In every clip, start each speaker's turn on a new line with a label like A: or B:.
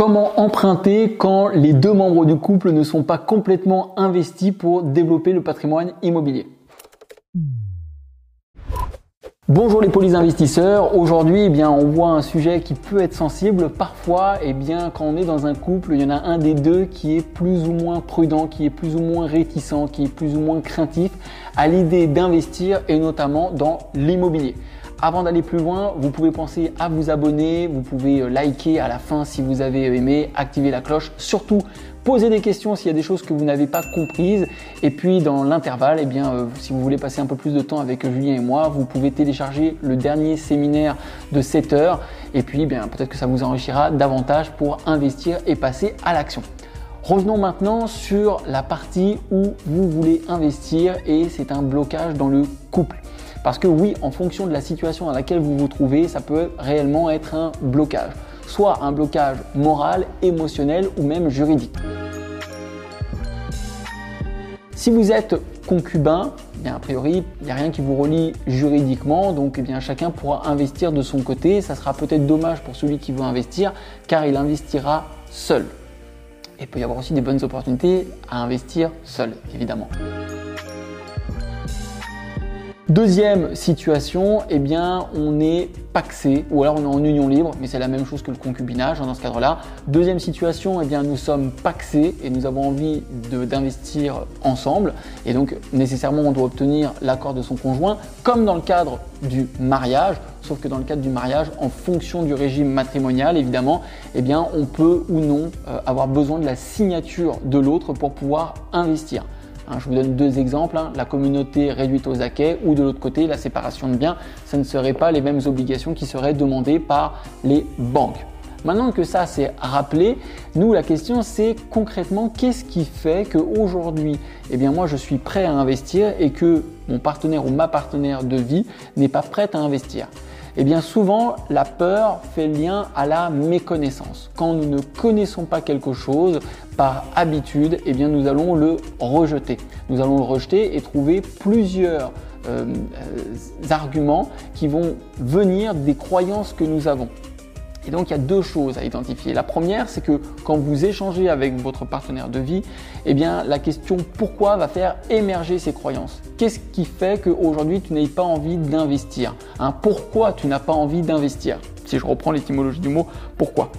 A: Comment emprunter quand les deux membres du couple ne sont pas complètement investis pour développer le patrimoine immobilier Bonjour les polis investisseurs. Aujourd'hui, eh bien, on voit un sujet qui peut être sensible. Parfois, eh bien, quand on est dans un couple, il y en a un des deux qui est plus ou moins prudent, qui est plus ou moins réticent, qui est plus ou moins craintif à l'idée d'investir et notamment dans l'immobilier. Avant d'aller plus loin, vous pouvez penser à vous abonner, vous pouvez euh, liker à la fin si vous avez aimé, activer la cloche, surtout poser des questions s'il y a des choses que vous n'avez pas comprises. Et puis dans l'intervalle, eh euh, si vous voulez passer un peu plus de temps avec Julien et moi, vous pouvez télécharger le dernier séminaire de 7 heures. Et puis, eh peut-être que ça vous enrichira davantage pour investir et passer à l'action. Revenons maintenant sur la partie où vous voulez investir et c'est un blocage dans le couple. Parce que oui, en fonction de la situation dans laquelle vous vous trouvez, ça peut réellement être un blocage. Soit un blocage moral, émotionnel ou même juridique. Si vous êtes concubin, bien a priori, il n'y a rien qui vous relie juridiquement, donc eh bien, chacun pourra investir de son côté. Ça sera peut-être dommage pour celui qui veut investir, car il investira seul. Et il peut y avoir aussi des bonnes opportunités à investir seul, évidemment. Deuxième situation, eh bien, on est paxé ou alors on est en union libre, mais c'est la même chose que le concubinage hein, dans ce cadre-là. Deuxième situation, eh bien, nous sommes paxés et nous avons envie d'investir ensemble et donc nécessairement on doit obtenir l'accord de son conjoint, comme dans le cadre du mariage. Sauf que dans le cadre du mariage, en fonction du régime matrimonial, évidemment, eh bien, on peut ou non euh, avoir besoin de la signature de l'autre pour pouvoir investir. Hein, je vous donne deux exemples, hein. la communauté réduite aux acquets ou de l'autre côté la séparation de biens. Ce ne seraient pas les mêmes obligations qui seraient demandées par les banques. Maintenant que ça c'est rappelé, nous la question c'est concrètement qu'est-ce qui fait qu'aujourd'hui, eh bien moi je suis prêt à investir et que mon partenaire ou ma partenaire de vie n'est pas prête à investir? Eh bien souvent, la peur fait lien à la méconnaissance. Quand nous ne connaissons pas quelque chose par habitude, eh bien nous allons le rejeter. Nous allons le rejeter et trouver plusieurs euh, euh, arguments qui vont venir des croyances que nous avons. Et donc il y a deux choses à identifier. La première, c'est que quand vous échangez avec votre partenaire de vie, eh bien la question pourquoi va faire émerger ces croyances? Qu'est-ce qui fait qu'aujourd'hui tu n'aies pas envie d'investir? Hein, Pourquoi tu n'as pas envie d'investir? Si je reprends l'étymologie du mot, pourquoi?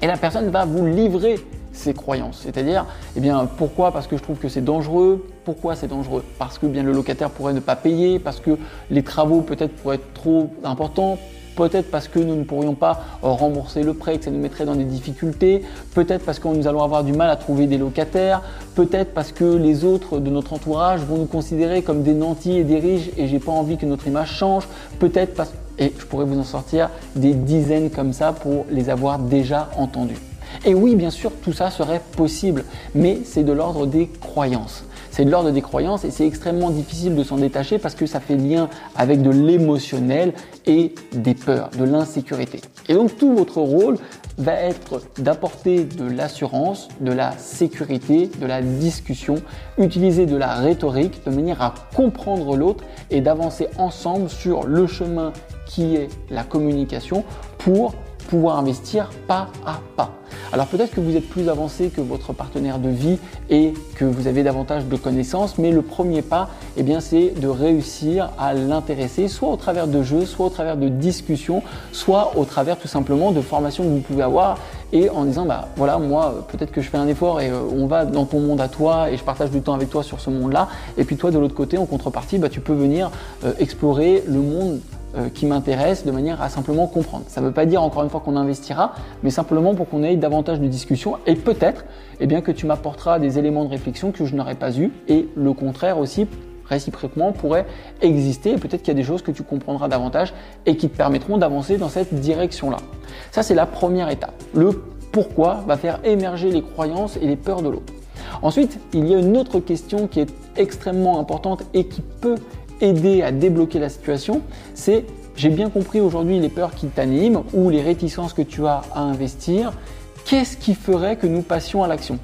A: Et la personne va vous livrer ses croyances. C'est-à-dire, eh bien, pourquoi? Parce que je trouve que c'est dangereux. Pourquoi c'est dangereux? Parce que bien le locataire pourrait ne pas payer, parce que les travaux peut-être pourraient être trop importants, peut-être parce que nous ne pourrions pas euh, rembourser le prêt, que ça nous mettrait dans des difficultés, peut-être parce que nous allons avoir du mal à trouver des locataires, peut-être parce que les autres de notre entourage vont nous considérer comme des nantis et des riches et j'ai pas envie que notre image change, peut-être parce et je pourrais vous en sortir des dizaines comme ça pour les avoir déjà entendus. Et oui, bien sûr, tout ça serait possible, mais c'est de l'ordre des croyances. C'est de l'ordre des croyances et c'est extrêmement difficile de s'en détacher parce que ça fait lien avec de l'émotionnel et des peurs, de l'insécurité. Et donc tout votre rôle va être d'apporter de l'assurance, de la sécurité, de la discussion, utiliser de la rhétorique de manière à comprendre l'autre et d'avancer ensemble sur le chemin qui est la communication pour pouvoir investir pas à pas. Alors peut-être que vous êtes plus avancé que votre partenaire de vie et que vous avez davantage de connaissances, mais le premier pas, eh bien, c'est de réussir à l'intéresser, soit au travers de jeux, soit au travers de discussions, soit au travers tout simplement de formations que vous pouvez avoir et en disant bah voilà moi peut-être que je fais un effort et euh, on va dans ton monde à toi et je partage du temps avec toi sur ce monde là et puis toi de l'autre côté en contrepartie bah, tu peux venir euh, explorer le monde qui m'intéresse de manière à simplement comprendre. Ça ne veut pas dire encore une fois qu'on investira, mais simplement pour qu'on ait davantage de discussions et peut-être eh bien, que tu m'apporteras des éléments de réflexion que je n'aurais pas eu et le contraire aussi réciproquement pourrait exister et peut-être qu'il y a des choses que tu comprendras davantage et qui te permettront d'avancer dans cette direction-là. Ça, c'est la première étape. Le pourquoi va faire émerger les croyances et les peurs de l'autre. Ensuite, il y a une autre question qui est extrêmement importante et qui peut aider à débloquer la situation, c'est j'ai bien compris aujourd'hui les peurs qui t'animent ou les réticences que tu as à investir. Qu'est-ce qui ferait que nous passions à l'action?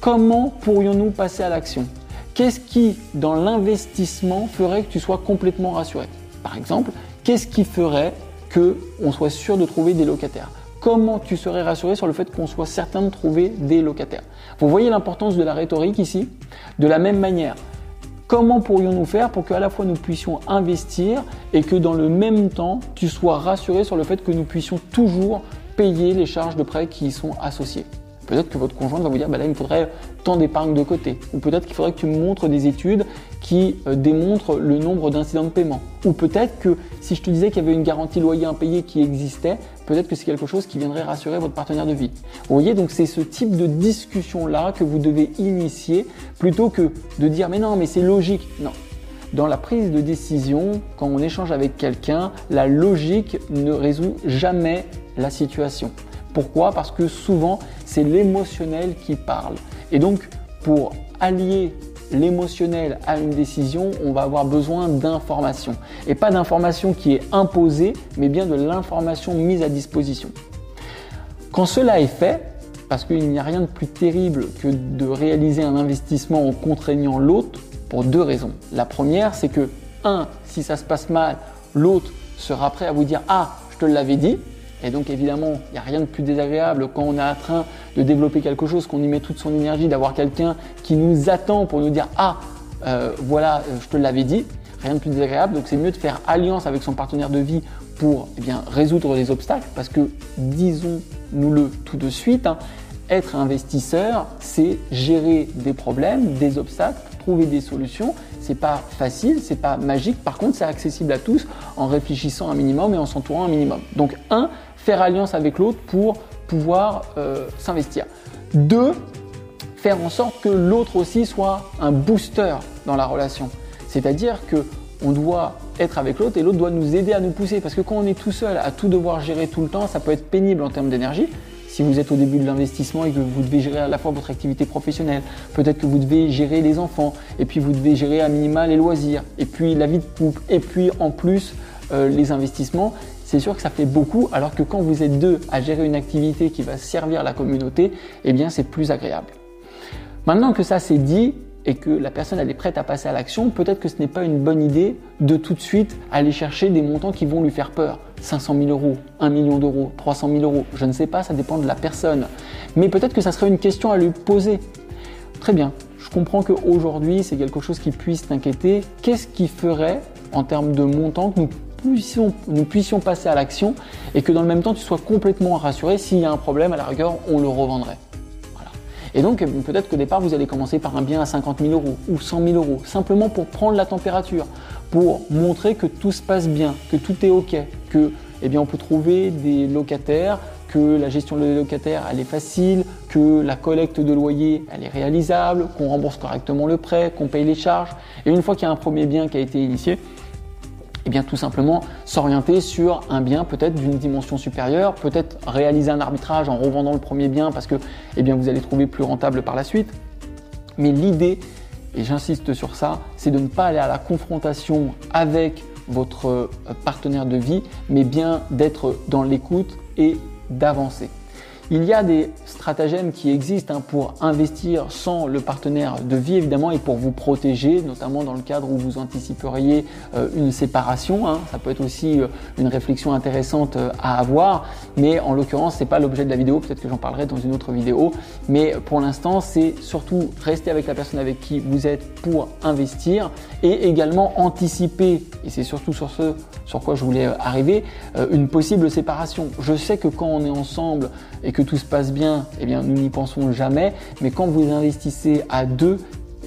A: Comment pourrions-nous passer à l'action? Qu'est-ce qui, dans l'investissement, ferait que tu sois complètement rassuré? Par exemple, qu'est-ce qui ferait que on soit sûr de trouver des locataires? Comment tu serais rassuré sur le fait qu'on soit certain de trouver des locataires? Vous voyez l'importance de la rhétorique ici? De la même manière, comment pourrions-nous faire pour qu'à la fois nous puissions investir et que dans le même temps, tu sois rassuré sur le fait que nous puissions toujours payer les charges de prêt qui y sont associées Peut-être que votre conjointe va vous dire, bah là, il me faudrait tant d'épargne de côté. Ou peut-être qu'il faudrait que tu me montres des études qui euh, démontrent le nombre d'incidents de paiement. Ou peut-être que si je te disais qu'il y avait une garantie loyer impayé qui existait, peut-être que c'est quelque chose qui viendrait rassurer votre partenaire de vie. Vous voyez, donc c'est ce type de discussion-là que vous devez initier plutôt que de dire, mais non, mais c'est logique. Non. Dans la prise de décision, quand on échange avec quelqu'un, la logique ne résout jamais la situation. Pourquoi Parce que souvent, c'est l'émotionnel qui parle. Et donc, pour allier l'émotionnel à une décision, on va avoir besoin d'informations. Et pas d'informations qui est imposée, mais bien de l'information mise à disposition. Quand cela est fait, parce qu'il n'y a rien de plus terrible que de réaliser un investissement en contraignant l'autre, pour deux raisons. La première, c'est que, un, si ça se passe mal, l'autre sera prêt à vous dire Ah, je te l'avais dit, et donc évidemment, il n'y a rien de plus désagréable quand on est en train de développer quelque chose, qu'on y met toute son énergie, d'avoir quelqu'un qui nous attend pour nous dire Ah, euh, voilà, euh, je te l'avais dit. Rien de plus désagréable. Donc c'est mieux de faire alliance avec son partenaire de vie pour eh résoudre les obstacles. Parce que, disons-nous-le tout de suite, hein, être investisseur, c'est gérer des problèmes, des obstacles, trouver des solutions. C'est pas facile, c'est pas magique. Par contre, c'est accessible à tous en réfléchissant un minimum et en s'entourant un minimum. Donc, un, faire alliance avec l'autre pour pouvoir euh, s'investir. Deux, faire en sorte que l'autre aussi soit un booster dans la relation. C'est-à-dire que on doit être avec l'autre et l'autre doit nous aider à nous pousser. Parce que quand on est tout seul à tout devoir gérer tout le temps, ça peut être pénible en termes d'énergie. Si vous êtes au début de l'investissement et que vous devez gérer à la fois votre activité professionnelle, peut-être que vous devez gérer les enfants, et puis vous devez gérer à minima les loisirs, et puis la vie de couple, et puis en plus euh, les investissements, c'est sûr que ça fait beaucoup, alors que quand vous êtes deux à gérer une activité qui va servir la communauté, eh bien c'est plus agréable. Maintenant que ça c'est dit et que la personne elle est prête à passer à l'action, peut-être que ce n'est pas une bonne idée de tout de suite aller chercher des montants qui vont lui faire peur. 500 000 euros, 1 million d'euros, 300 000 euros, je ne sais pas, ça dépend de la personne. Mais peut-être que ça serait une question à lui poser. Très bien, je comprends qu'aujourd'hui c'est quelque chose qui puisse t'inquiéter. Qu'est-ce qui ferait en termes de montant que nous puissions, passer à l'action et que dans le même temps tu sois complètement rassuré s'il y a un problème, à la rigueur, on le revendrait? Voilà. Et donc peut-être qu'au départ vous allez commencer par un bien à 50 000 euros ou 100 000 euros, simplement pour prendre la température, pour montrer que tout se passe bien, que tout est ok, que eh on peut trouver des locataires, que la gestion des locataires est facile, que la collecte de loyer elle est réalisable, qu'on rembourse correctement le prêt, qu'on paye les charges. Et une fois qu'il y a un premier bien qui a été initié, eh bien tout simplement s'orienter sur un bien peut-être d'une dimension supérieure, peut-être réaliser un arbitrage en revendant le premier bien parce que eh bien vous allez trouver plus rentable par la suite. Mais l'idée, et j'insiste sur ça, c'est de ne pas aller à la confrontation avec votre partenaire de vie, mais bien d'être dans l'écoute et d'avancer. Il y a des stratagèmes qui existent hein, pour investir sans le partenaire de vie évidemment et pour vous protéger, notamment dans le cadre où vous anticiperiez euh, une séparation. Hein. Ça peut être aussi euh, une réflexion intéressante euh, à avoir, mais en l'occurrence c'est pas l'objet de la vidéo. Peut-être que j'en parlerai dans une autre vidéo, mais pour l'instant c'est surtout rester avec la personne avec qui vous êtes pour investir et également anticiper. Et c'est surtout sur ce sur quoi je voulais arriver, une possible séparation. Je sais que quand on est ensemble et que tout se passe bien, eh bien, nous n'y pensons jamais. Mais quand vous investissez à deux,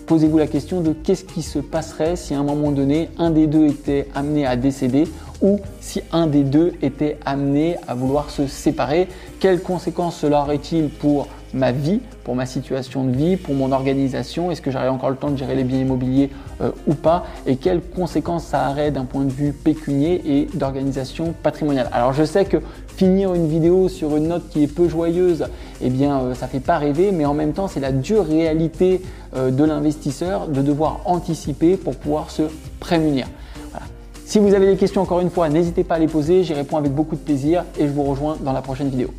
A: posez-vous la question de qu'est-ce qui se passerait si à un moment donné, un des deux était amené à décéder ou si un des deux était amené à vouloir se séparer. Quelles conséquences cela aurait-il pour ma vie, pour ma situation de vie, pour mon organisation Est-ce que j'aurai encore le temps de gérer les biens immobiliers euh, ou pas Et quelles conséquences ça aurait d'un point de vue pécunier et d'organisation patrimoniale Alors je sais que finir une vidéo sur une note qui est peu joyeuse, eh bien euh, ça fait pas rêver, mais en même temps c'est la dure réalité euh, de l'investisseur de devoir anticiper pour pouvoir se prémunir. Si vous avez des questions encore une fois, n'hésitez pas à les poser, j'y réponds avec beaucoup de plaisir et je vous rejoins dans la prochaine vidéo.